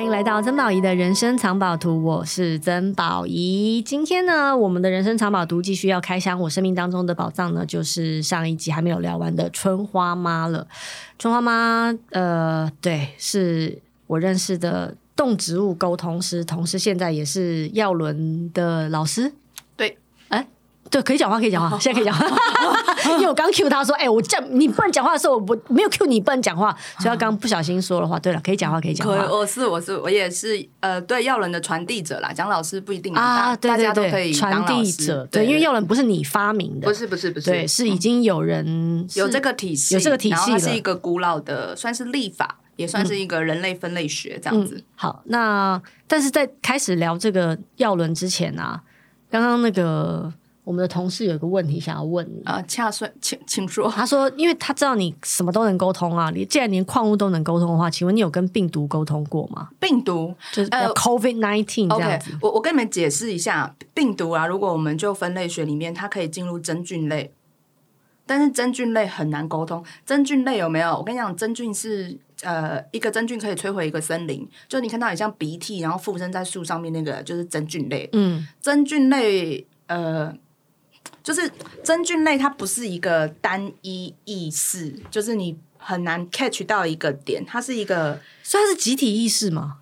欢迎来到曾宝仪的人生藏宝图，我是曾宝仪。今天呢，我们的人生藏宝图继续要开箱我生命当中的宝藏呢，就是上一集还没有聊完的春花妈了。春花妈，呃，对，是我认识的动植物沟通师，同时现在也是耀伦的老师。对，可以讲话，可以讲话，现在可以讲话。因为我刚 Q 他说，哎、欸，我叫你不能讲话的时候，我没有 Q 你不能讲话，所以他刚不小心说了话。对了，可以讲话，可以讲话。我是我是我也是呃，对药轮的传递者啦。讲老师不一定啊，对对对，大家都可以传递者。对，因为药轮不是你发明的，不是不是不是，对，是已经有人、嗯、有这个体系，有这个体系，然后它是一个古老的，算是立法，也算是一个人类分类学这样子。嗯嗯、好，那但是在开始聊这个药轮之前啊，刚刚那个。我们的同事有一个问题想要问你啊，恰算，请请说。他说，因为他知道你什么都能沟通啊，你既然连矿物都能沟通的话，请问你有跟病毒沟通过吗？病毒就是呃，COVID nineteen 这样子。Okay, 我我跟你们解释一下，病毒啊，如果我们就分类学里面，它可以进入真菌类，但是真菌类很难沟通。真菌类有没有？我跟你讲，真菌是呃，一个真菌可以摧毁一个森林。就你看到，很像鼻涕，然后附身在树上面那个，就是真菌类。嗯，真菌类呃。就是真菌类，它不是一个单一意识，就是你很难 catch 到一个点，它是一个，所以它是集体意识吗？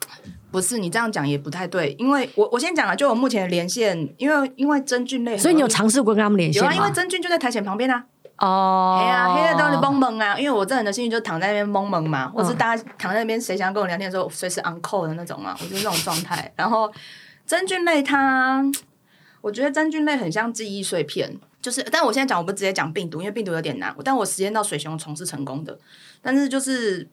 不是，你这样讲也不太对，因为我我先讲了，就我目前的连线，因为因为真菌类，所以你有尝试过跟他们连线吗？有啊，因为真菌就在台前旁边啊。哦，黑啊，黑的都是蒙蒙啊，因为我这人的心情就躺在那边蒙蒙嘛，或是大家躺在那边，谁想要跟我聊天的时候，随时 on call 的那种嘛，我就是这种状态。然后真菌类它。我觉得真菌类很像记忆碎片，就是，但我现在讲，我不直接讲病毒，因为病毒有点难。但我实验到水熊虫是成功的，但是就是，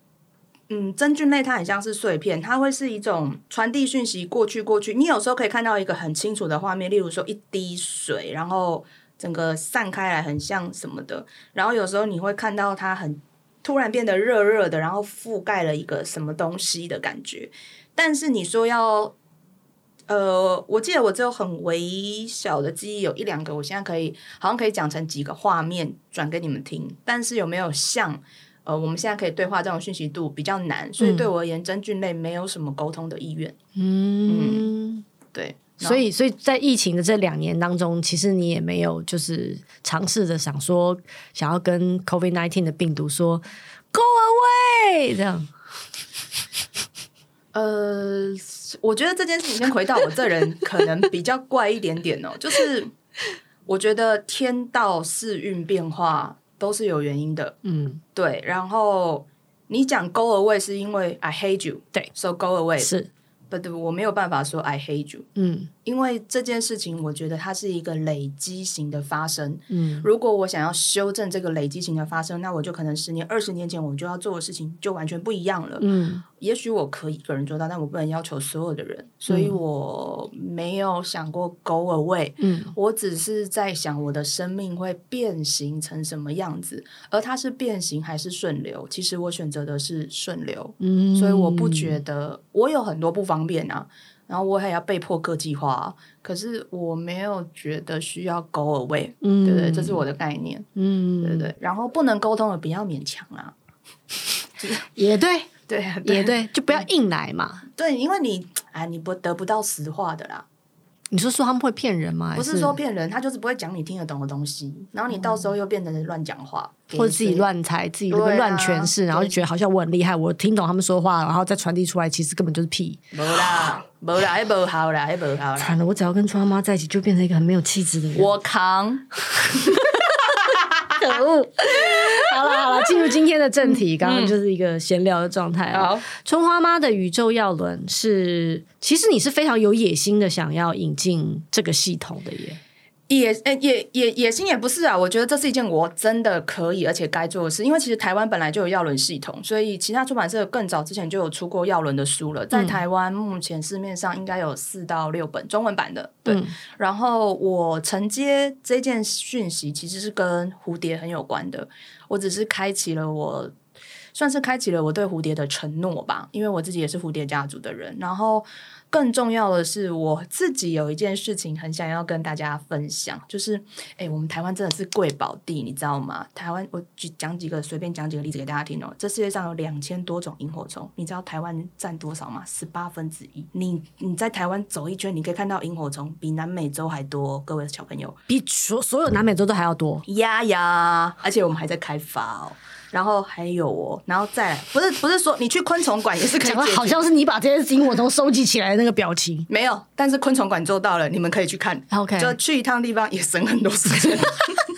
嗯，真菌类它很像是碎片，它会是一种传递讯息过去过去。你有时候可以看到一个很清楚的画面，例如说一滴水，然后整个散开来，很像什么的。然后有时候你会看到它很突然变得热热的，然后覆盖了一个什么东西的感觉。但是你说要。呃，我记得我只有很微小的记忆，有一两个，我现在可以好像可以讲成几个画面转给你们听。但是有没有像呃我们现在可以对话这种讯息度比较难，所以对我而言，真菌类没有什么沟通的意愿。嗯，嗯，对。所以，所以在疫情的这两年当中，其实你也没有就是尝试着想说想要跟 COVID nineteen 的病毒说 Go away 这样。呃。我觉得这件事情先回到我这人可能比较怪一点点哦，就是我觉得天道四运变化都是有原因的，嗯，对。然后你讲 go away 是因为 I hate you，对，so go away 是。不对，我没有办法说 I hate you，嗯，因为这件事情，我觉得它是一个累积型的发生，嗯，如果我想要修正这个累积型的发生，那我就可能十年、二十年前我就要做的事情就完全不一样了，嗯，也许我可以一个人做到，但我不能要求所有的人，所以我没有想过 go away，嗯，我只是在想我的生命会变形成什么样子，而它是变形还是顺流？其实我选择的是顺流，嗯，所以我不觉得我有很多不方便啊，然后我还要被迫各计划啊，可是我没有觉得需要 go away，嗯，对对，这是我的概念，嗯，对对，然后不能沟通的不要勉强啊，也对，对，也对，就不要硬来嘛，对，因为你哎，你不得不到实话的啦。你说说他们会骗人吗？不是说骗人，他就是不会讲你听得懂的东西，然后你到时候又变成乱讲话，或者自己乱猜，自己乱诠释，啊、然后就觉得好像我很厉害，我听懂他们说话，然后再传递出来，其实根本就是屁。没啦，没啦，好啦，好啦。惨了，我只要跟春花妈在一起，就变成一个很没有气质的人。我扛。可恶！好了好了，进入今天的正题。刚刚就是一个闲聊的状态。好，春花妈的宇宙药轮是，其实你是非常有野心的，想要引进这个系统的耶。野诶野野野心也不是啊，我觉得这是一件我真的可以而且该做的事，因为其实台湾本来就有药轮系统，所以其他出版社更早之前就有出过药轮的书了。在台湾目前市面上应该有四到六本中文版的，对。嗯、然后我承接这件讯息，其实是跟蝴蝶很有关的。我只是开启了我，算是开启了我对蝴蝶的承诺吧，因为我自己也是蝴蝶家族的人。然后。更重要的是，我自己有一件事情很想要跟大家分享，就是，哎，我们台湾真的是贵宝地，你知道吗？台湾，我举讲几个，随便讲几个例子给大家听哦。这世界上有两千多种萤火虫，你知道台湾占多少吗？十八分之一。你你在台湾走一圈，你可以看到萤火虫比南美洲还多，各位小朋友，比所所有南美洲都还要多。呀呀，而且我们还在开发哦。然后还有哦，然后再来，不是不是说你去昆虫馆也是可以，好像是你把这些萤火虫收集起来的那个表情。没有，但是昆虫馆做到了，你们可以去看。OK，就去一趟地方也省很多时间。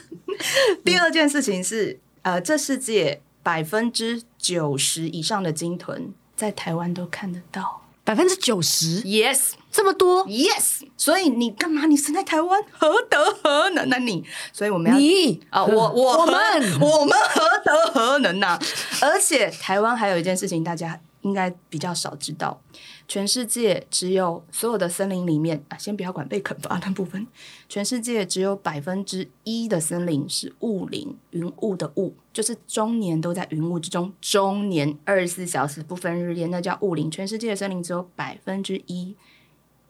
第二件事情是，呃，这世界百分之九十以上的鲸豚在台湾都看得到。百分之九十，yes，这么多，yes，所以你干嘛？你生在台湾，何德何能呢？你，所以我们要你啊，我我我们我们何德何能呢？而且台湾还有一件事情，大家应该比较少知道。全世界只有所有的森林里面啊，先不要管被啃伐的部分。全世界只有百分之一的森林是雾林，云雾的雾，就是终年都在云雾之中，终年二十四小时不分日夜，那叫雾林。全世界的森林只有百分之一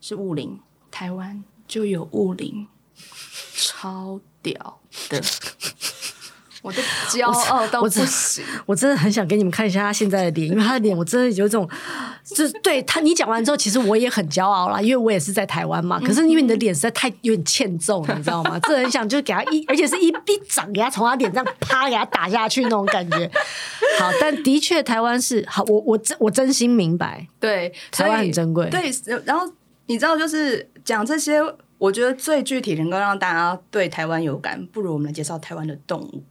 是雾林，台湾就有雾林，超屌的。我的骄傲到不行我，我真的很想给你们看一下他现在的脸，因为他的脸我真的有这种，就是对他你讲完之后，其实我也很骄傲啦，因为我也是在台湾嘛。可是因为你的脸实在太有点欠揍，你知道吗？真的很想就给他一，而且是一一掌给他从他脸上啪给他打下去那种感觉。好，但的确台湾是好，我我真我真心明白，对台湾很珍贵。对，然后你知道，就是讲这些，我觉得最具体能够让大家对台湾有感，不如我们来介绍台湾的动物。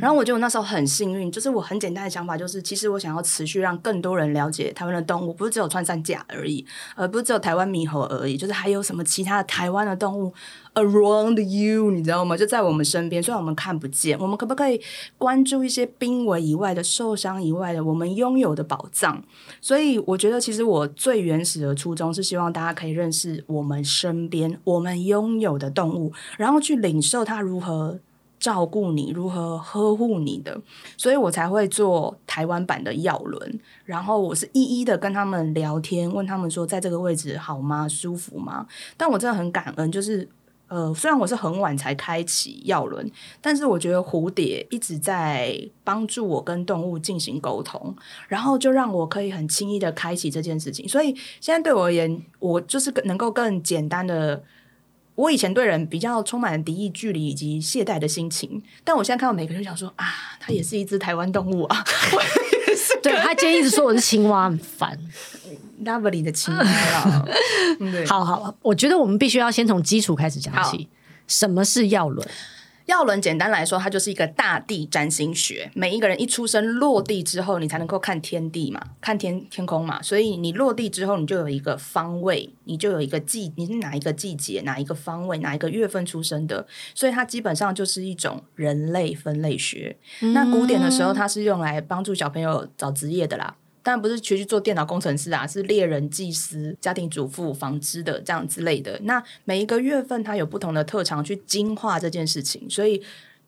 然后我觉得我那时候很幸运，就是我很简单的想法，就是其实我想要持续让更多人了解台湾的动物，不是只有穿山甲而已，而不是只有台湾猕猴而已，就是还有什么其他的台湾的动物 around you，你知道吗？就在我们身边，虽然我们看不见，我们可不可以关注一些濒危以外的、受伤以外的我们拥有的宝藏？所以我觉得，其实我最原始的初衷是希望大家可以认识我们身边我们拥有的动物，然后去领受它如何。照顾你，如何呵护你的，所以我才会做台湾版的药轮。然后我是一一的跟他们聊天，问他们说，在这个位置好吗？舒服吗？但我真的很感恩，就是呃，虽然我是很晚才开启药轮，但是我觉得蝴蝶一直在帮助我跟动物进行沟通，然后就让我可以很轻易的开启这件事情。所以现在对我而言，我就是能够更简单的。我以前对人比较充满了敌意、距离以及懈怠的心情，但我现在看到每个人，就想说啊，他也是一只台湾动物啊。对，他今天一直说我是青蛙，很烦。Lovely 的青蛙了。好好，我觉得我们必须要先从基础开始讲起。什么是药轮？药轮简单来说，它就是一个大地占星学。每一个人一出生落地之后，你才能够看天地嘛，看天天空嘛。所以你落地之后，你就有一个方位，你就有一个季，你是哪一个季节，哪一个方位，哪一个月份出生的。所以它基本上就是一种人类分类学。嗯、那古典的时候，它是用来帮助小朋友找职业的啦。当然不是去去做电脑工程师啊，是猎人、技师、家庭主妇、纺织的这样之类的。那每一个月份，它有不同的特长去精化这件事情，所以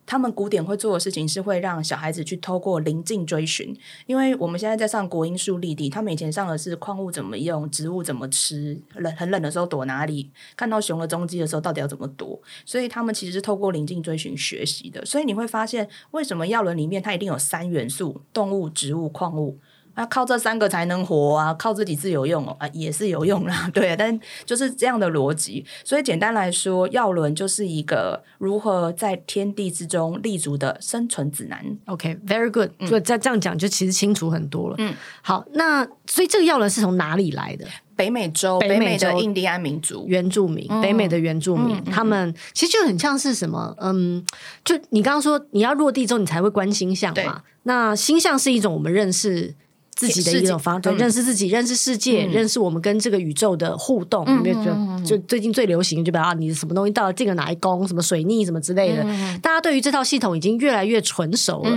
他们古典会做的事情是会让小孩子去透过灵境追寻。因为我们现在在上国英数立地，他们以前上的是矿物怎么用，植物怎么吃，冷很冷的时候躲哪里，看到熊的踪迹的时候到底要怎么躲，所以他们其实是透过灵境追寻学习的。所以你会发现，为什么药轮里面它一定有三元素：动物、植物、矿物。那靠这三个才能活啊！靠自己自有用哦，啊，也是有用啦，对，但就是这样的逻辑。所以简单来说，药轮就是一个如何在天地之中立足的生存指南。OK，very good。所以再这样讲，就其实清楚很多了。嗯，好，那所以这个药轮是从哪里来的？北美洲，北美的印第安民族原住民，北美的原住民，嗯、他们其实就很像是什么？嗯，就你刚刚说你要落地之后，你才会观星象嘛。那星象是一种我们认识。自己的一种方式，对，认识自己，认识世界，认识我们跟这个宇宙的互动。因为就就最近最流行，就比如啊，你什么东西到了进了哪一宫，什么水逆什么之类的，大家对于这套系统已经越来越纯熟了。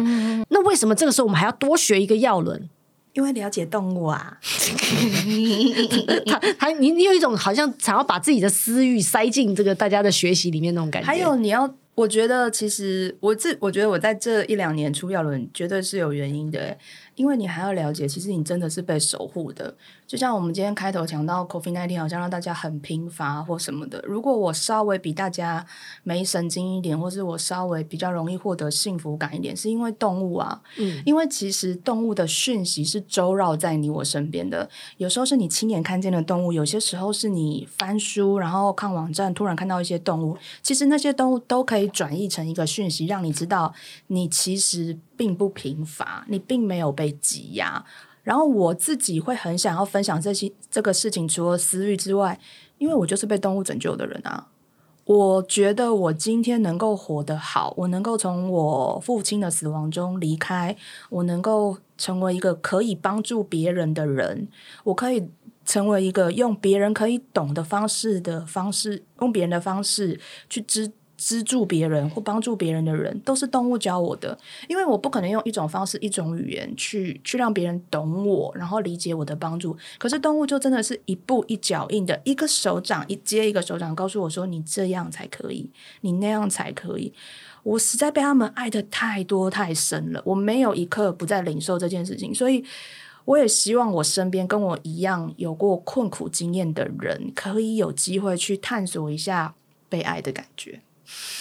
那为什么这个时候我们还要多学一个药轮？因为了解动物啊，他他你你有一种好像想要把自己的私欲塞进这个大家的学习里面那种感觉。还有你要。我觉得其实我这，我觉得我在这一两年出药轮绝对是有原因的。因为你还要了解，其实你真的是被守护的。就像我们今天开头讲到，COVID-19 好像让大家很贫乏或什么的。如果我稍微比大家没神经一点，或是我稍微比较容易获得幸福感一点，是因为动物啊。嗯，因为其实动物的讯息是周绕在你我身边的。有时候是你亲眼看见的动物，有些时候是你翻书然后看网站突然看到一些动物。其实那些动物都可以转译成一个讯息，让你知道你其实并不贫乏，你并没有被。挤压，然后我自己会很想要分享这些这个事情，除了私欲之外，因为我就是被动物拯救的人啊。我觉得我今天能够活得好，我能够从我父亲的死亡中离开，我能够成为一个可以帮助别人的人，我可以成为一个用别人可以懂的方式的方式，用别人的方式去支。资助别人或帮助别人的人，都是动物教我的。因为我不可能用一种方式、一种语言去去让别人懂我，然后理解我的帮助。可是动物就真的是一步一脚印的，一个手掌一接一个手掌，告诉我说：“你这样才可以，你那样才可以。”我实在被他们爱得太多太深了，我没有一刻不在领受这件事情。所以，我也希望我身边跟我一样有过困苦经验的人，可以有机会去探索一下被爱的感觉。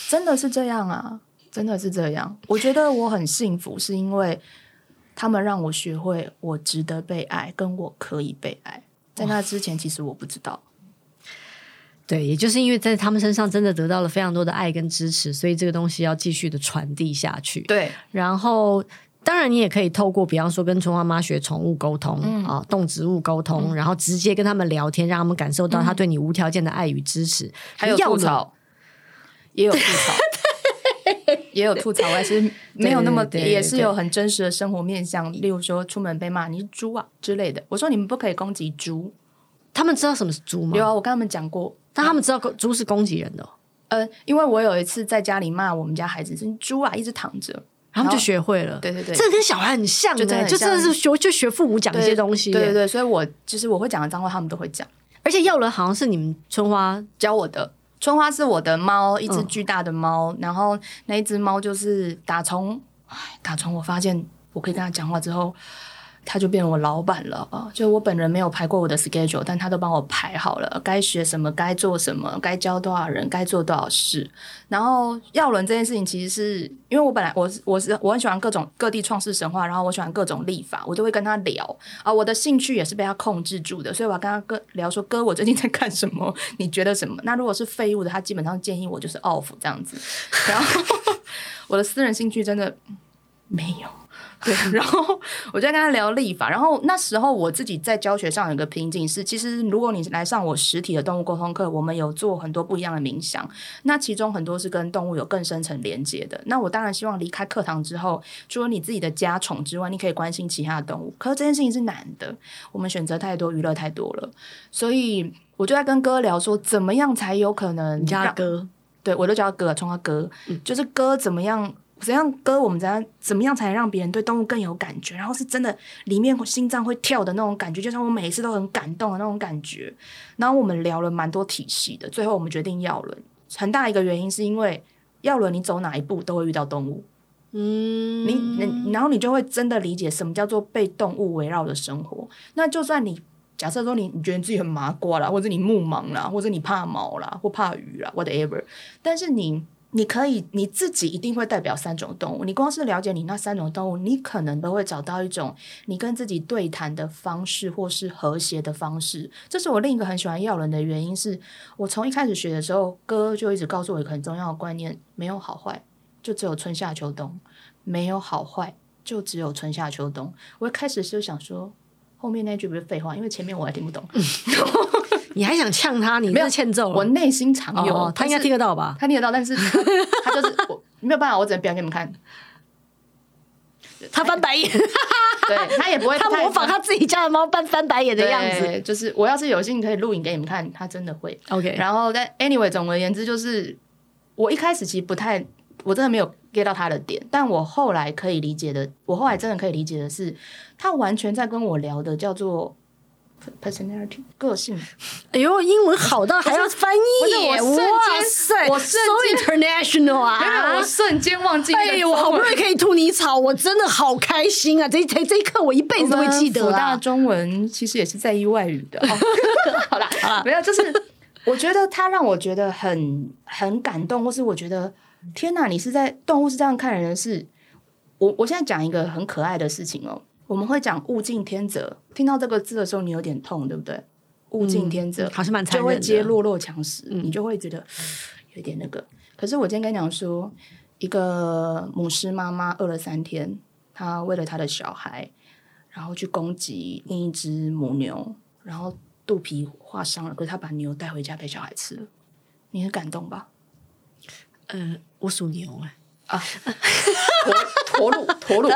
真的是这样啊！真的是这样。我觉得我很幸福，是因为他们让我学会我值得被爱，跟我可以被爱。在那之前，其实我不知道。对，也就是因为在他们身上真的得到了非常多的爱跟支持，所以这个东西要继续的传递下去。对，然后当然你也可以透过，比方说跟春花妈学宠物沟通啊、动植物沟通、嗯，然后直接跟他们聊天，让他们感受到他对你无条件的爱与支持，嗯、还有吐槽。也有吐槽，也有吐槽，还是没有那么，对对对对，也是有很真实的生活面向。例如说，出门被骂你是猪啊之类的。我说你们不可以攻击猪，他们知道什么是猪吗？有啊，我跟他们讲过，但他们知道猪是攻击人的。呃，因为我有一次在家里骂我们家孩子是猪啊，一直躺着，然后他们就学会了。对对对，这个跟小孩很像的，就真的，就真的是学就学父母讲一些东西。对对对，所以我就是我会讲的脏话，他们都会讲。而且耀伦好像是你们春花教我的。春花是我的猫，一只巨大的猫，嗯。然后那一只猫就是打从，哎，打从我发现我可以跟它讲话之后。他就变成我老板了啊！就我本人没有排过我的 schedule，但他都帮我排好了，该学什么，该做什么，该教多少人，该做多少事。然后耀伦这件事情，其实是因为我本来我是我是我很喜欢各种各地创世神话，然后我喜欢各种历法，我就会跟他聊啊。我的兴趣也是被他控制住的，所以我要跟他哥聊说：“哥，我最近在干什么？你觉得什么？”那如果是废物的，他基本上建议我就是 off 这样子。然后 我的私人兴趣真的没有。对，然后我就跟他聊立法，然后那时候我自己在教学上有个瓶颈是，其实如果你来上我实体的动物沟通课，我们有做很多不一样的冥想，那其中很多是跟动物有更深层连接的。那我当然希望离开课堂之后，除了你自己的家宠之外，你可以关心其他的动物。可是这件事情是难的，我们选择太多，娱乐太多了，所以我就在跟哥聊说，怎么样才有可能？叫他哥，对我都叫他哥，冲他哥，嗯，就是哥怎么样？怎样割，我们怎样怎么样才能让别人对动物更有感觉？然后是真的里面心脏会跳的那种感觉，就像我每一次都很感动的那种感觉。然后我们聊了蛮多体系的，最后我们决定要轮。很大一个原因是因为要轮，你走哪一步都会遇到动物。嗯，你你然后你就会真的理解什么叫做被动物围绕的生活。那就算你假设说你你觉得自己很麻瓜啦，或者你目盲啦，或者你怕毛啦，或怕鱼啦，whatever，但是你。你可以你自己一定会代表三种动物，你光是了解你那三种动物，你可能都会找到一种你跟自己对谈的方式，或是和谐的方式。这是我另一个很喜欢药轮的原因是，是我从一开始学的时候，哥就一直告诉我一个很重要的观念：没有好坏，就只有春夏秋冬；没有好坏，就只有春夏秋冬。我一开始就想说，后面那句不是废话，因为前面我还听不懂。你还想呛他？你 没有欠揍，我内心常有。哦、他应该听得到吧？他听得到，但是 他就是我没有办法，我只能表演给你们看。他翻白眼，对他也不会，他模仿他自己家的猫翻翻白眼的样子。就是我要是有幸可以录影给你们看，他真的会。OK，然后但 anyway，总而言之，就是我一开始其实不太，我真的没有 get 到他的点，但我后来可以理解的，我后来真的可以理解的是，他完全在跟我聊的叫做。personality 个性，哎呦，英文好到还要翻译，哇塞！我瞬间 so international 啊！我瞬间忘记。哎，我好不容易可以吐你草，我真的好开心啊！这这这一刻我一辈子都会记得啊。大中文其实也是在意外语的。好啦，好啦，没有，就是我觉得他让我觉得很很感动，或是我觉得天哪，你是在动物是这样看人的事。我我现在讲一个很可爱的事情哦，我们会讲物竞天择，听到这个字的时候，你有点痛，对不对？物竞天择，好像蛮就会接弱肉强食，嗯、你就会觉得有点那个。可是我今天跟你讲说，一个母狮妈妈饿了三天，她为了她的小孩，然后去攻击另一只母牛，然后肚皮划伤了，可是她把牛带回家给小孩吃了，你很感动吧？呃，我属牛哎。啊，驼鹿，驼鹿，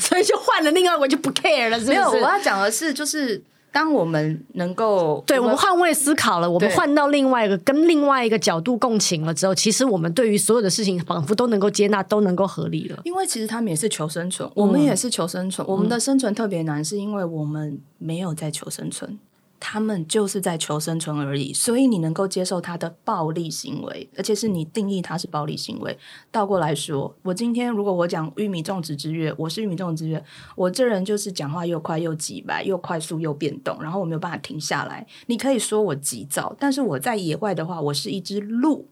所以就换了另外，我就不 care 了，是不是？没有，我要讲的是，就是当我们能够，对我们换位思考了，我们换到另外一个跟另外一个角度共情了之后，其实我们对于所有的事情仿佛都能够接纳，都能够合理了。因为其实他们也是求生存，我们也是求生存，嗯、我们的生存特别难，是因为我们没有在求生存。他们就是在求生存而已，所以你能够接受他的暴力行为，而且是你定义他是暴力行为。倒过来说，我今天如果我讲玉米种植之月，我是玉米种植之月，我这人就是讲话又快又急白，又快速又变动，然后我没有办法停下来。你可以说我急躁，但是我在野外的话，我是一只鹿，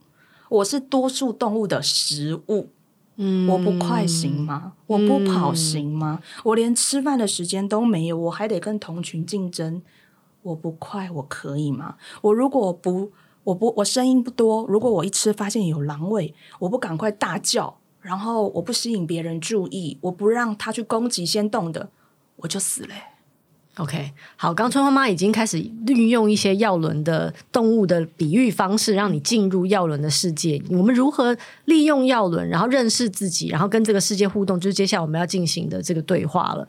我是多数动物的食物。嗯，我不快行吗？我不跑行吗？嗯、我连吃饭的时间都没有，我还得跟同群竞争。我不快，我可以吗？我如果不，我不，我声音不多。如果我一吃发现有狼味，我不赶快大叫，然后我不吸引别人注意，我不让他去攻击先动的，我就死了。OK，好，刚春花妈已经开始运用一些药轮的动物的比喻方式，让你进入药轮的世界。我们如何利用药轮，然后认识自己，然后跟这个世界互动，就是接下来我们要进行的这个对话了。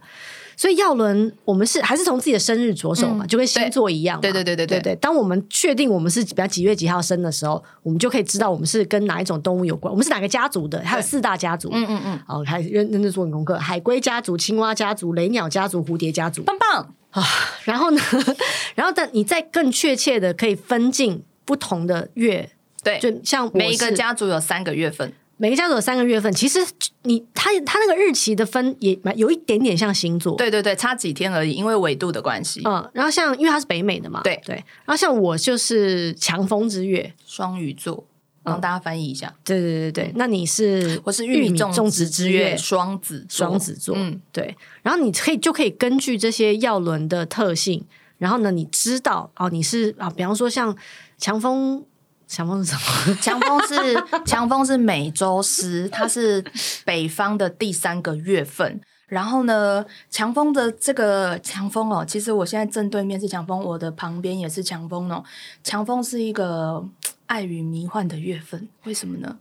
所以耀伦，我们是还是从自己的生日着手嘛，嗯、就跟星座一样嘛。对对对对对对。当我们确定我们是比较几月几号生的时候，我们就可以知道我们是跟哪一种动物有关，我们是哪个家族的。还有四大家族。嗯嗯嗯。好，还认认真做功课：海龟家族、青蛙家族、雷鸟家族、蝴蝶家族。棒棒啊！然后呢？然后但你再更确切的可以分进不同的月。对，就像每一个家族有三个月份。每个家族有三个月份，其实你他他那个日期的分也有一点点像星座，对对对，差几天而已，因为纬度的关系。嗯，然后像因为它是北美的嘛，对对，然后像我就是强风之月，双鱼座，帮大家翻译一下。嗯、对对对对，那你是我是玉米种植之月，双子双子座，嗯，对。然后你可以就可以根据这些药轮的特性，然后呢，你知道哦，你是啊，比方说像强风。强风是什么？强风是强风是美洲狮，它是北方的第三个月份。然后呢，强风的这个强风哦，其实我现在正对面是强风，我的旁边也是强风哦。强风是一个爱与迷幻的月份，为什么呢？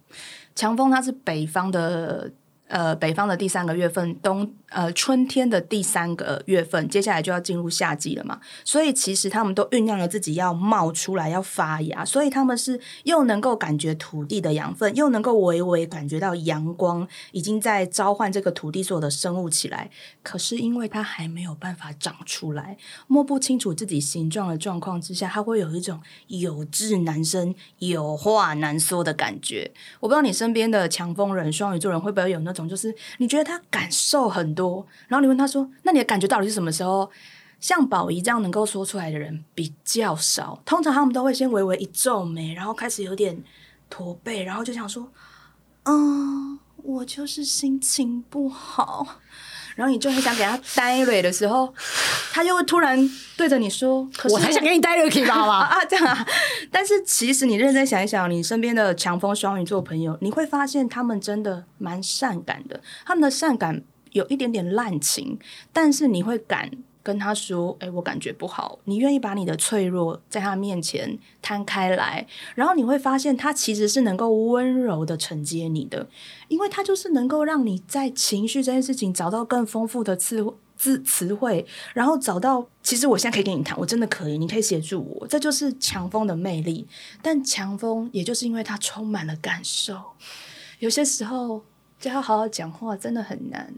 强风它是北方的。呃，北方的第三个月份，冬呃春天的第三个月份，接下来就要进入夏季了嘛。所以其实他们都酝酿了自己要冒出来，要发芽。所以他们是又能够感觉土地的养分，又能够微微感觉到阳光已经在召唤这个土地所有的生物起来。可是因为它还没有办法长出来，摸不清楚自己形状的状况之下，它会有一种有志难伸、有话难说的感觉。我不知道你身边的强风人、双鱼座人会不会有那种。就是你觉得他感受很多，然后你问他说：“那你的感觉到底是什么时候？”像宝仪这样能够说出来的人比较少，通常他们都会先微微一皱眉，然后开始有点驼背，然后就想说：“嗯，我就是心情不好。”然后你就很想给他呆蕊的时候，他就会突然对着你说：“可是我才想给你呆蕊，可以吧？啊，这样啊。”但是其实你认真想一想，你身边的强风双鱼座朋友，你会发现他们真的蛮善感的。他们的善感有一点点滥情，但是你会感。跟他说：“哎，我感觉不好。”你愿意把你的脆弱在他面前摊开来，然后你会发现他其实是能够温柔的承接你的，因为他就是能够让你在情绪这件事情找到更丰富的词字词汇，然后找到其实我现在可以跟你谈，我真的可以，你可以协助我，这就是强风的魅力。但强风也就是因为他充满了感受，有些时候叫他好好讲话真的很难。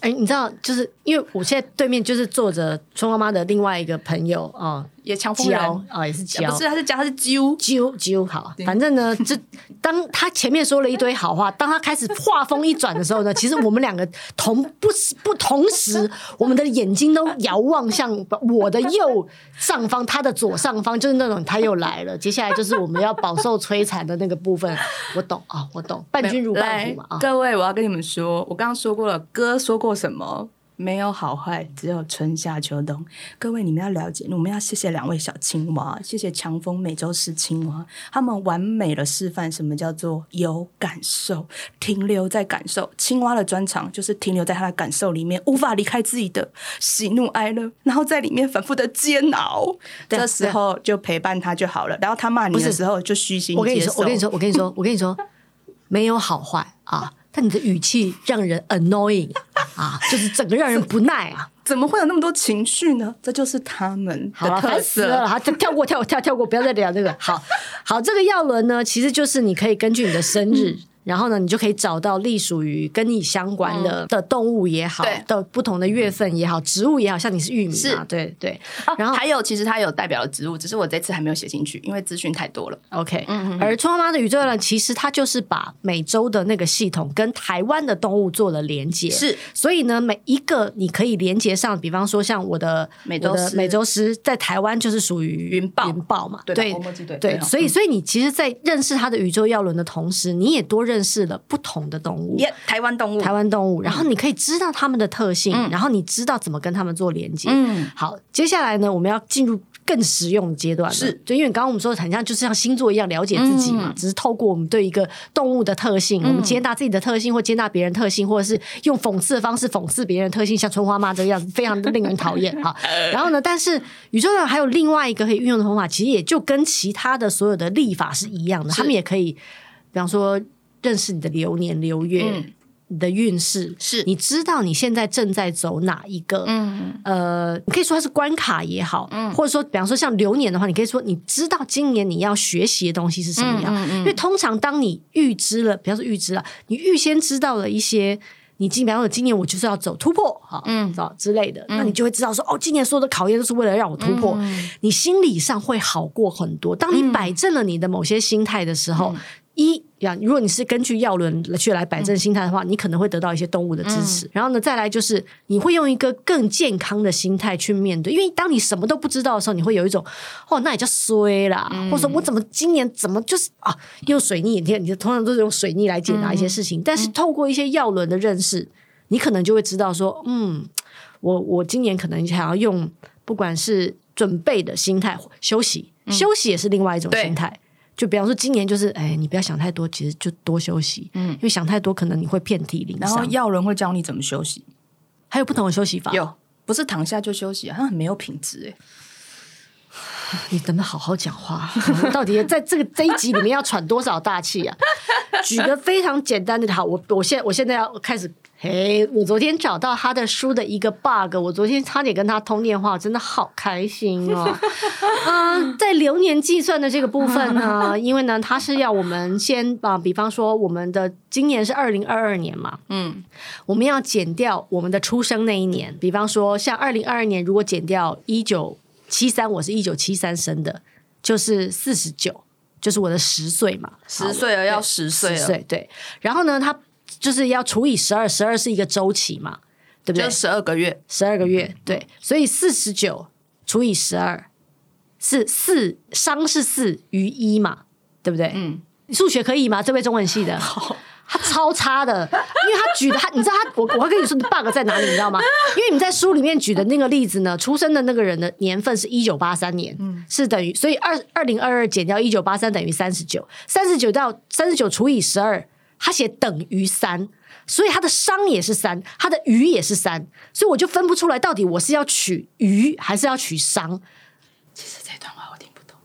哎，你知道，就是因为我现在对面就是坐着春花妈的另外一个朋友啊，也强风人啊，也是娇，不是，他是娇，他是啾啾啾。好，反正呢，这当他前面说了一堆好话，当他开始话锋一转的时候呢，其实我们两个同不不同时，我们的眼睛都遥望向我的右上方，他的左上方，就是那种他又来了。接下来就是我们要饱受摧残的那个部分，我懂啊，我懂，伴君如伴虎嘛。啊，各位，我要跟你们说，我刚刚说过了，哥说过什么？没有好坏，只有春夏秋冬。各位，你们要了解，我们要谢谢两位小青蛙，谢谢强风美洲狮青蛙，他们完美的示范什么叫做有感受，停留在感受。青蛙的专长就是停留在他的感受里面，无法离开自己的喜怒哀乐，然后在里面反复的煎熬。这时候就陪伴他就好了。然后他骂你的时候就虚心接受。我跟你说，我跟你说，我跟你说，我跟你说，没有好坏啊。但你的语气让人 annoying 啊，就是整个让人不耐啊！怎么会有那么多情绪呢？这就是他们的特色。好了，好跳过，跳跳跳过，不要再聊这个。好好，这个药轮呢，其实就是你可以根据你的生日。嗯然后呢，你就可以找到隶属于跟你相关的、嗯、的动物也好，的不同的月份也好，植物也好，像你是玉米嘛，对对。然后还有，其实它有代表的植物，只是我这次还没有写进去，因为资讯太多了。OK，嗯嗯。而春花妈的宇宙呢，其实它就是把美洲的那个系统跟台湾的动物做了连接，是。所以呢，每一个你可以连接上，比方说像我的美洲狮，美洲狮在台湾就是属于云豹，云豹嘛，对对对。所以，所以你其实，在认识它的宇宙药轮的同时，你也多认。认识了不同的动物，yeah, 台湾动物，台湾动物，然后你可以知道它们的特性，嗯、然后你知道怎么跟它们做连接。嗯，好，接下来呢，我们要进入更实用的阶段了，是，就因为刚刚我们说的很像，就是像星座一样了解自己嘛，嗯、只是透过我们对一个动物的特性，嗯、我们接纳自己的特性，或接纳别人特性，或者是用讽刺的方式讽刺别人特性，像春花妈这个样子，非常的令人讨厌哈。然后呢，但是宇宙上还有另外一个可以运用的方法，其实也就跟其他的所有的立法是一样的，他们也可以，比方说。认识你的流年流月，嗯、你的运势。是，你知道你现在正在走哪一个？嗯，呃，你可以说它是关卡也好，嗯，或者说，比方说像流年的话，你可以说你知道今年你要学习的东西是什么样？嗯嗯嗯、因为通常当你预知了，比方说预知了，你预先知道了一些，你今比方说今年我就是要走突破，哈，嗯，之类的，嗯、那你就会知道说，哦，今年所有的考验都是为了让我突破，嗯、你心理上会好过很多。当你摆正了你的某些心态的时候。嗯。一呀，如果你是根据药轮去来摆正心态的话，嗯、你可能会得到一些动物的支持。嗯、然后呢，再来就是你会用一个更健康的心态去面对，因为当你什么都不知道的时候，你会有一种哦，那也叫衰啦，嗯、或者说我怎么今年怎么就是啊，用水逆，你你就通常都是用水逆来解答一些事情。嗯、但是透过一些药轮的认识，你可能就会知道说，嗯，我我今年可能想要用不管是准备的心态休息，嗯、休息也是另外一种心态。就比方说，今年就是，哎，你不要想太多，其实就多休息。嗯，因为想太多，可能你会遍体鳞伤。然后药人会教你怎么休息，还有不同的休息法。有，不是躺下就休息，它很没有品质。哎，你能不能好好讲话，到底在这个这一集里面要喘多少大气啊？举个非常简单的，好，我我现我现在要开始。嘿，hey, 我昨天找到他的书的一个 bug，我昨天差点跟他通电话，真的好开心哦。嗯，在流年计算的这个部分呢，因为呢，他是要我们先啊，比方说我们的今年是二零二二年嘛，嗯，我们要减掉我们的出生那一年，比方说像二零二二年，如果减掉一九七三，我是一九七三生的，就是四十九，就是我的十岁嘛，十岁了要十岁了，十岁对，然后呢，他。就是要除以十二，十二是一个周期嘛，对不对？十二个月，十二个月，对。所以四十九除以十二是四，商是四余一嘛，对不对？嗯，数学可以吗？这位中文系的，他超差的，因为他举的他，你知道他，我我会跟你说的 bug 在哪里，你知道吗？因为你在书里面举的那个例子呢，出生的那个人的年份是一九八三年，嗯，是等于，所以二二零二二减掉一九八三等于三十九，三十九到三十九除以十二。他写等于三，所以他的商也是三，他的余也是三，所以我就分不出来到底我是要取余还是要取商。其实这段话我听不懂。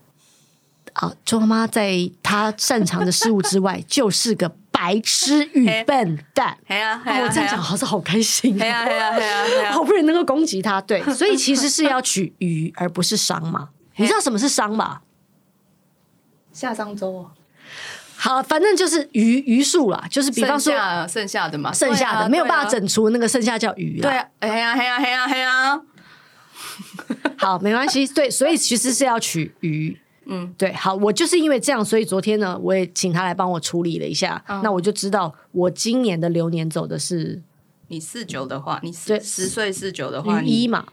啊，周妈妈在她擅长的事物之外，就是个白痴与笨蛋。哎呀，我这样讲好像好开心。哎呀，哎呀，哎呀，好不容易能够攻击他，对，所以其实是要取余而不是商嘛。你知道什么是商吧？夏商周。好，反正就是余余数啦，就是比方说剩下，的嘛，剩下的、啊、没有办法整除那个剩下叫余。对啊，哎呀，哎呀，哎呀，哎呀。好，没关系。对，所以其实是要取余。嗯，对。好，我就是因为这样，所以昨天呢，我也请他来帮我处理了一下。嗯、那我就知道，我今年的流年走的是你四九的话，你十十岁四九的话，一嘛。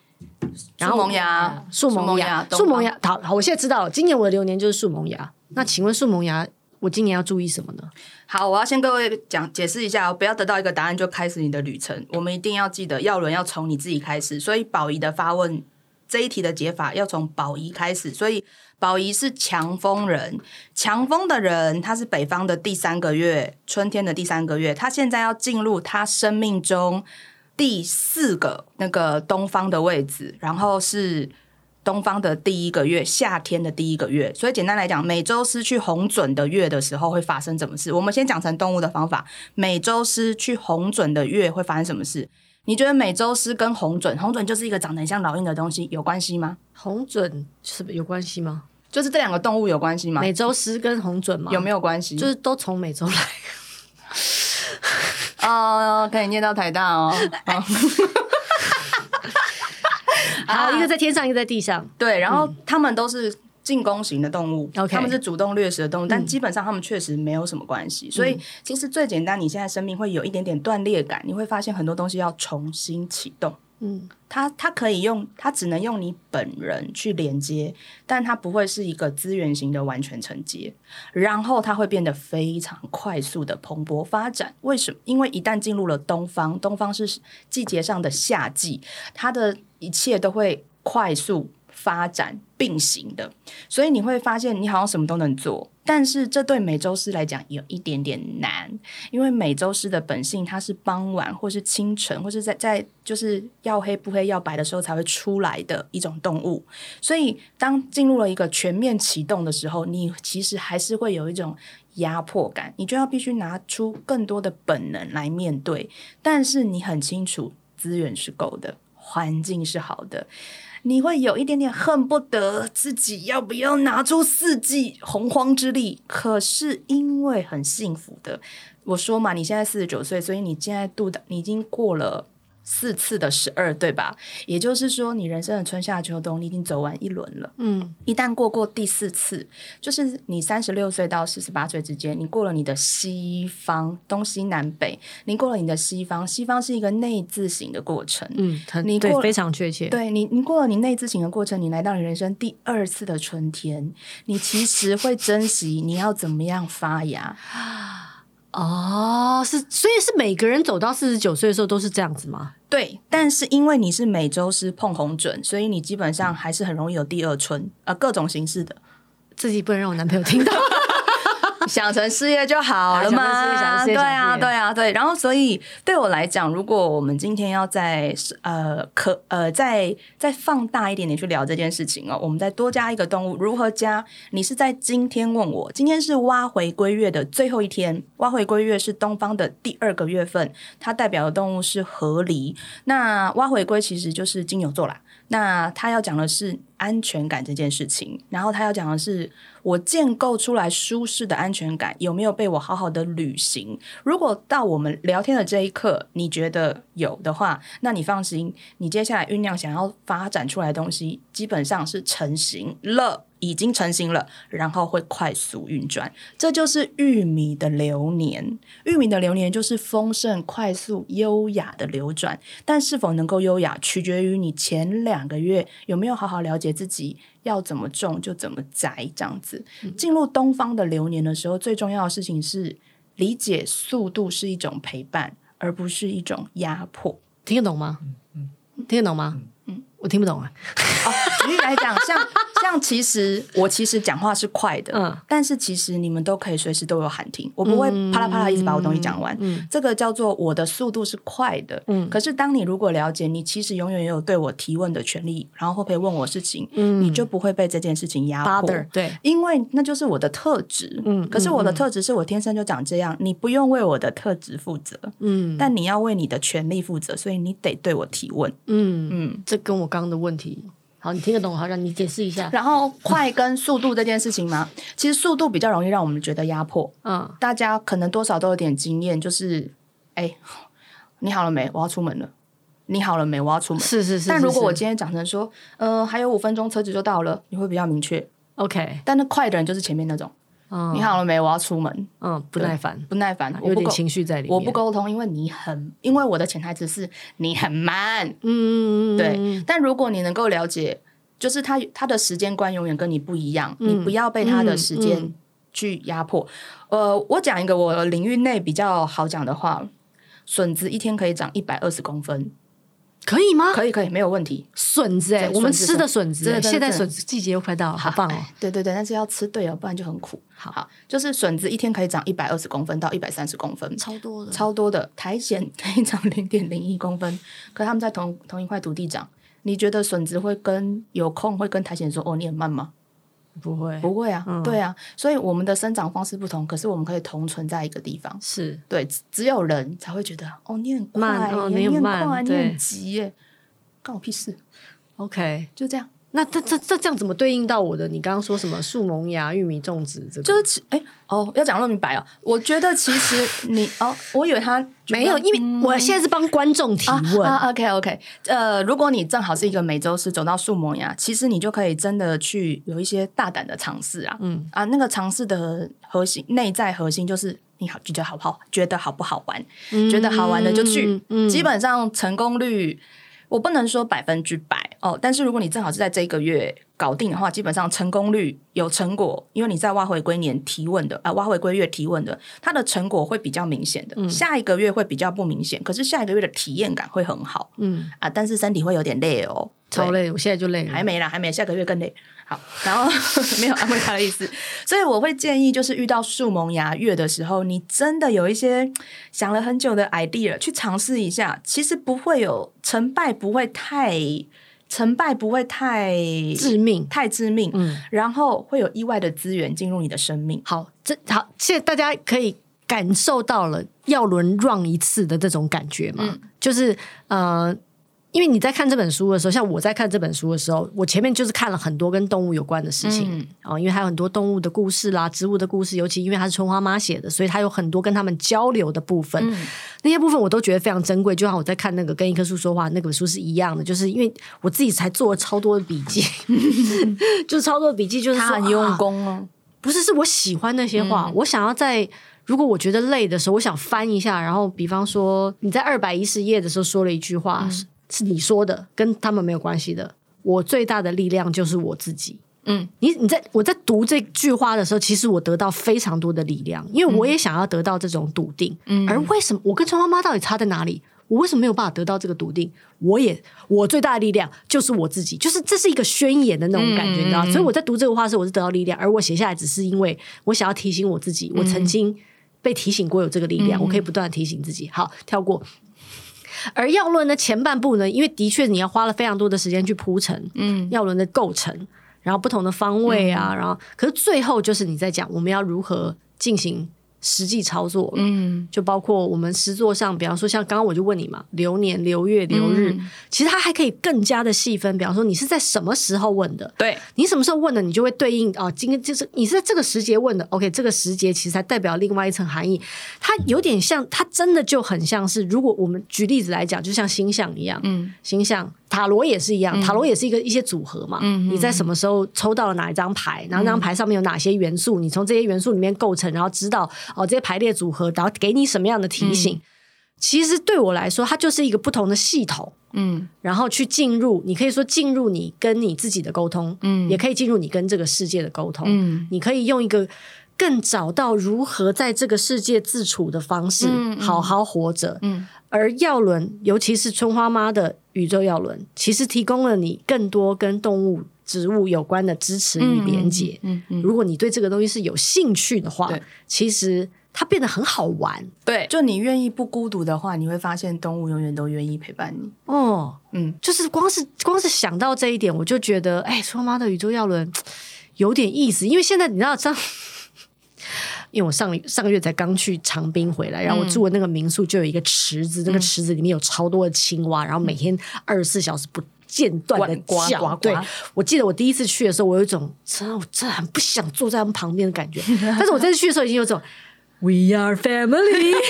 然后树萌芽，树萌芽，树萌芽。好，好，我现在知道了，今年我的流年就是树萌芽。那请问树萌芽，我今年要注意什么呢？好，我要先各位讲解释一下，不要得到一个答案就开始你的旅程。我们一定要记得，要轮要从你自己开始。所以宝仪的发问这一题的解法要从宝仪开始。所以宝仪是强风人，强风的人，他是北方的第三个月，春天的第三个月，他现在要进入他生命中。第四个那个东方的位置，然后是东方的第一个月，夏天的第一个月。所以简单来讲，每周失去红准的月的时候会发生什么事？我们先讲成动物的方法。每周失去红准的月会发生什么事？你觉得美洲狮跟红准，红准就是一个长得很像老鹰的东西，有关系吗？红准是有关系吗？就是这两个动物有关系吗？美洲狮跟红准吗？有没有关系？就是都从美洲来。哦，可以念到台大哦。好，一个在天上，一个在地上。对，然后他们都是进攻型的动物.他们是主动掠食的动物，但基本上他们确实没有什么关系。嗯、所以其实最简单，你现在生命会有一点点断裂感，你会发现很多东西要重新启动。嗯，它它可以用，它只能用你本人去连接，但它不会是一个资源型的完全承接，然后它会变得非常快速的蓬勃发展。为什么？因为一旦进入了东方，东方是季节上的夏季，它的一切都会快速发展并行的，所以你会发现你好像什么都能做。但是这对美洲狮来讲有一点点难，因为美洲狮的本性它是傍晚或是清晨，或是在在就是要黑不黑要白的时候才会出来的一种动物。所以当进入了一个全面启动的时候，你其实还是会有一种压迫感，你就要必须拿出更多的本能来面对。但是你很清楚资源是够的，环境是好的。你会有一点点恨不得自己要不要拿出四季洪荒之力，可是因为很幸福的，我说嘛，你现在四十九岁，所以你现在度的你已经过了。四次的十二，对吧？也就是说，你人生的春夏秋冬，你已经走完一轮了。嗯，一旦过过第四次，就是你三十六岁到四十八岁之间，你过了你的西方，东西南北，你过了你的西方。西方是一个内自省的过程。嗯，你过对非常确切。对你，你过了你内自省的过程，你来到你人生第二次的春天，你其实会珍惜你要怎么样发芽。哦，是，所以是每个人走到四十九岁的时候都是这样子吗？对，但是因为你是每周是碰红准，所以你基本上还是很容易有第二春，呃，各种形式的，自己不能让我男朋友听到。想成事业就好了嘛？对啊，对啊，对。然后，所以对我来讲，如果我们今天要在呃可呃再再放大一点点去聊这件事情哦，我们再多加一个动物，如何加？你是在今天问我，今天是挖回归月的最后一天，挖回归月是东方的第二个月份，它代表的动物是河狸。那挖回归其实就是金牛座啦。那他要讲的是安全感这件事情，然后他要讲的是我建构出来舒适的安全感有没有被我好好的履行？如果到我们聊天的这一刻，你觉得有的话，那你放心，你接下来酝酿想要发展出来的东西，基本上是成型了。已经成型了，然后会快速运转，这就是玉米的流年。玉米的流年就是丰盛、快速、优雅的流转，但是否能够优雅，取决于你前两个月有没有好好了解自己要怎么种就怎么栽。这样子，嗯、进入东方的流年的时候，最重要的事情是理解速度是一种陪伴，而不是一种压迫。听得懂吗？听得懂吗？嗯嗯，我听不懂啊。哦，举例来讲，像。像其实我其实讲话是快的，嗯，但是其实你们都可以随时都有喊停，我不会啪啦啪啦一直把我东西讲完，嗯，这个叫做我的速度是快的，嗯。可是当你如果了解，你其实永远也有对我提问的权利，然后会不会问我事情，嗯，你就不会被这件事情压迫，对，因为那就是我的特质，嗯。可是我的特质是我天生就长这样，你不用为我的特质负责，嗯，但你要为你的权利负责，所以你得对我提问，嗯嗯，这跟我刚刚的问题。好，你听得懂？好，让你解释一下。然后快跟速度这件事情嘛，其实速度比较容易让我们觉得压迫。嗯，大家可能多少都有点经验，就是，哎，你好了没？我要出门了。你好了没？我要出门。是是是。但如果我今天讲成说，呃，还有五分钟车子就到了，你会比较明确。OK。但那快的人就是前面那种。嗯。你好了没？我要出门。嗯，不耐烦，不耐烦，有点情绪在里面。我不沟通，因为你很，因为我的潜台词是你很慢。嗯。对。但如果你能够了解，就是他他的时间观永远跟你不一样，你不要被他的时间去压迫。呃，我讲一个我领域内比较好讲的话，笋子一天可以长一百二十公分。可以吗？可以，可以，没有问题。笋子哎，我们吃的笋子，现在笋子季节又快到了，好棒哦！对对对，但是要吃对哦，不然就很苦。好，好，就是笋子一天可以长一百二十公分到一百三十公分，超多的，超多的。苔藓可以长零点零一公分，可是他们在同同一块土地长，你觉得笋子会跟有空会跟苔藓说：“哦，你很慢吗？”不会，不会啊，嗯、对啊，所以我们的生长方式不同，可是我们可以同存在一个地方。是对，只有人才会觉得哦，你很慢，哦、你很慢，你很急耶。关我屁事，OK，就这样。那这这这这样怎么对应到我的？你刚刚说什么树萌芽、玉米种植？这个就是哎哦，要讲那么明白哦。我觉得其实你哦，我以为他 没有，因为我现在是帮观众提问。啊，OK OK，呃，如果你正好是一个美洲狮走到树萌芽，其实你就可以真的去有一些大胆的尝试啊。嗯啊，那个尝试的核心内在核心就是你好觉得好不好？觉得好不好玩？觉得好玩的就去。基本上成功率。我不能说百分之百哦，但是如果你正好是在这个月搞定的话，基本上成功率有成果，因为你在挖回归年提问的啊、呃，挖回归月提问的，它的成果会比较明显的。嗯、下一个月会比较不明显，可是下一个月的体验感会很好。嗯啊，但是身体会有点累哦，超累，我现在就累了，还没啦，还没，下个月更累。好，然后 没有安慰他的意思，所以我会建议，就是遇到树萌芽月的时候，你真的有一些想了很久的 idea 去尝试一下，其实不会有成败，不会太成败，不会太致命，太致命。嗯，然后会有意外的资源进入你的生命。好，这好，现在大家可以感受到了要轮 run 一次的这种感觉嘛？嗯，就是呃。因为你在看这本书的时候，像我在看这本书的时候，我前面就是看了很多跟动物有关的事情、嗯、哦，因为还有很多动物的故事啦、植物的故事，尤其因为它是春花妈写的，所以它有很多跟他们交流的部分。嗯、那些部分我都觉得非常珍贵，就像我在看那个《跟一棵树说话》那本书是一样的，就是因为我自己才做了超多的笔记，就是超多的笔记，就是他很用功哦、啊。不是，是我喜欢那些话，嗯、我想要在如果我觉得累的时候，我想翻一下，然后比方说你在二百一十页的时候说了一句话。嗯是你说的，跟他们没有关系的。我最大的力量就是我自己。嗯，你你在我在读这句话的时候，其实我得到非常多的力量，因为我也想要得到这种笃定。嗯，而为什么我跟春花妈到底差在哪里？我为什么没有办法得到这个笃定？我也我最大的力量就是我自己，就是这是一个宣言的那种感觉，嗯、你知道？所以我在读这个话的时候，我是得到力量，而我写下来只是因为我想要提醒我自己，我曾经被提醒过有这个力量，嗯、我可以不断的提醒自己。好，跳过。而药轮的前半部呢，因为的确你要花了非常多的时间去铺陈，嗯，药轮的构成，然后不同的方位啊，嗯、然后可是最后就是你在讲我们要如何进行。实际操作，嗯，就包括我们实作上，比方说像刚刚我就问你嘛，流年、流月、流日，嗯、其实它还可以更加的细分。比方说你是在什么时候问的，对，你什么时候问的，你就会对应啊，今天就是你是在这个时节问的，OK，这个时节其实还代表另外一层含义。它有点像，它真的就很像是，如果我们举例子来讲，就像星象一样，嗯，星象。塔罗也是一样，塔罗也是一个一些组合嘛。嗯、你在什么时候抽到了哪一张牌，然后那张牌上面有哪些元素？嗯、你从这些元素里面构成，然后知道哦这些排列组合，然后给你什么样的提醒？嗯、其实对我来说，它就是一个不同的系统。嗯，然后去进入，你可以说进入你跟你自己的沟通，嗯，也可以进入你跟这个世界的沟通。嗯，你可以用一个更找到如何在这个世界自处的方式，好好活着。嗯。嗯而药轮，尤其是春花妈的宇宙药轮，其实提供了你更多跟动物、植物有关的支持与连接。嗯嗯，嗯，如果你对这个东西是有兴趣的话，其实它变得很好玩。对，就你愿意不孤独的话，你会发现动物永远都愿意陪伴你。哦，嗯，就是光是光是想到这一点，我就觉得，哎，春花妈的宇宙药轮有点意思，因为现在你知道上。因为我上上个月才刚去长滨回来，然后我住的那个民宿就有一个池子，嗯、那个池子里面有超多的青蛙，然后每天二十四小时不间断的叫。呱呱呱对，我记得我第一次去的时候，我有一种真的我真的很不想坐在他们旁边的感觉。但是我这次去的时候，已经有种 We are family。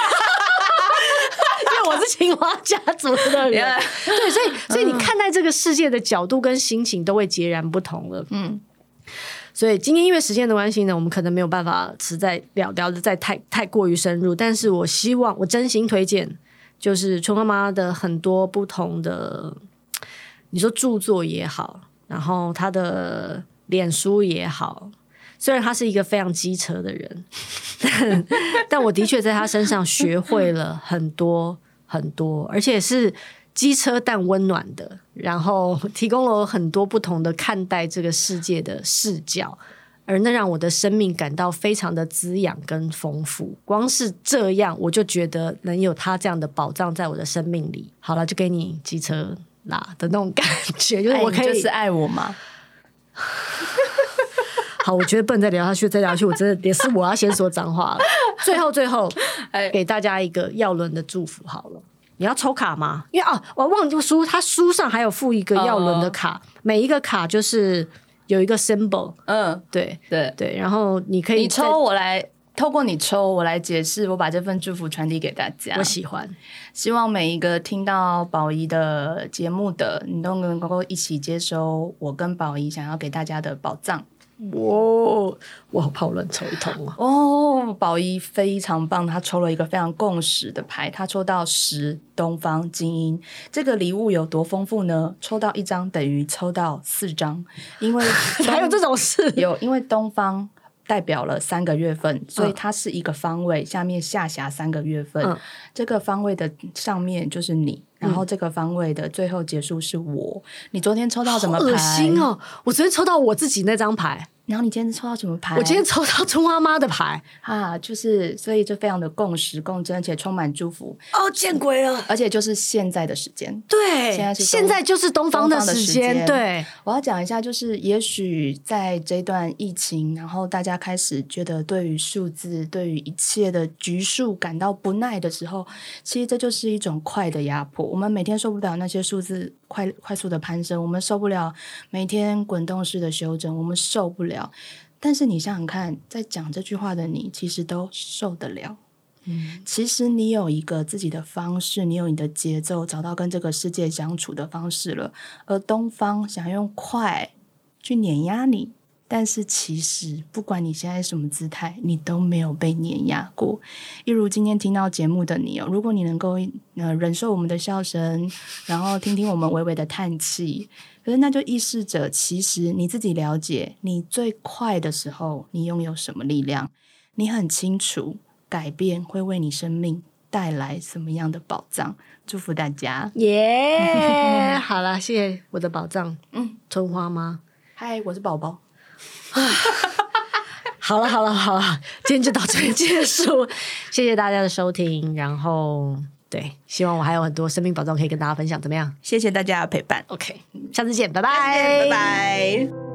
因为我是青蛙家族的人.对，所以所以你看待这个世界的角度跟心情都会截然不同了。嗯，所以今天因为时间的关系呢，我们可能没有办法实在聊聊的再太太过于深入，但是我希望我真心推荐，就是春花妈的很多不同的，你说著作也好，然后他的脸书也好。虽然他是一个非常机车的人，但 我的确在他身上学会了很多很多，而且是机车但温暖的，然后提供了很多不同的看待这个世界的视角，而那让我的生命感到非常的滋养跟丰富。光是这样，我就觉得能有他这样的宝藏在我的生命里，好了，就给你机车啦的那种感觉，就是我可以就是爱我吗？好，我觉得不能再聊下去，再聊下去，我真的也是我要先说脏话了。最后，最后，给大家一个耀伦的祝福好了。你要抽卡吗？因为哦，我忘记书，他书上还有附一个耀伦的卡，哦，每一个卡就是有一个 symbol。嗯，对对对。然后你可以你抽，我来透过你抽，我来解释，我把这份祝福传递给大家。我喜欢，希望每一个听到宝仪的节目的，你都能够一起接收我跟宝仪想要给大家的宝藏。哇我好怕我乱抽一通啊哦，宝仪非常棒，他抽了一个非常共识的牌，他抽到十东方精英。这个礼物有多丰富呢？抽到一张等于抽到四张，因为 还有这种事有，因为东方代表了三个月份，所以它是一个方位，下面下辖三个月份。嗯、这个方位的上面就是你。然后这个方位的最后结束是我。你昨天抽到什么牌？恶心哦！我昨天抽到我自己那张牌。然后你今天抽到什么牌？我今天抽到春花妈的牌啊，就是所以就非常的共识共振，而且充满祝福。哦，见鬼了！而且就是现在的时间，对，现在是现在就是东方的时间。对，我要讲一下，就是也许在这段疫情，然后大家开始觉得对于数字、对于一切的局数感到不耐的时候，其实这就是一种快的压迫。我们每天受不了那些数字快快速的攀升，我们受不了每天滚动式的修正，我们受不了。但是你想想看，在讲这句话的你，其实都受得了。嗯，其实你有一个自己的方式，你有你的节奏，找到跟这个世界相处的方式了。而东方想用快去碾压你。但是其实，不管你现在什么姿态，你都没有被碾压过。一如今天听到节目的你哦，如果你能够呃忍受我们的笑声，然后听听我们微微的叹气，可是那就意示着，其实你自己了解，你最快的时候，你拥有什么力量？你很清楚，改变会为你生命带来什么样的宝藏。祝福大家，耶！好了，谢谢我的宝藏，嗯，春花吗，嗨，我是宝宝。好了好了好了，今天就到这里结束，谢谢大家的收听。然后，对，希望我还有很多生命宝藏可以跟大家分享，怎么样？谢谢大家的陪伴。OK，下次见，拜拜，拜拜。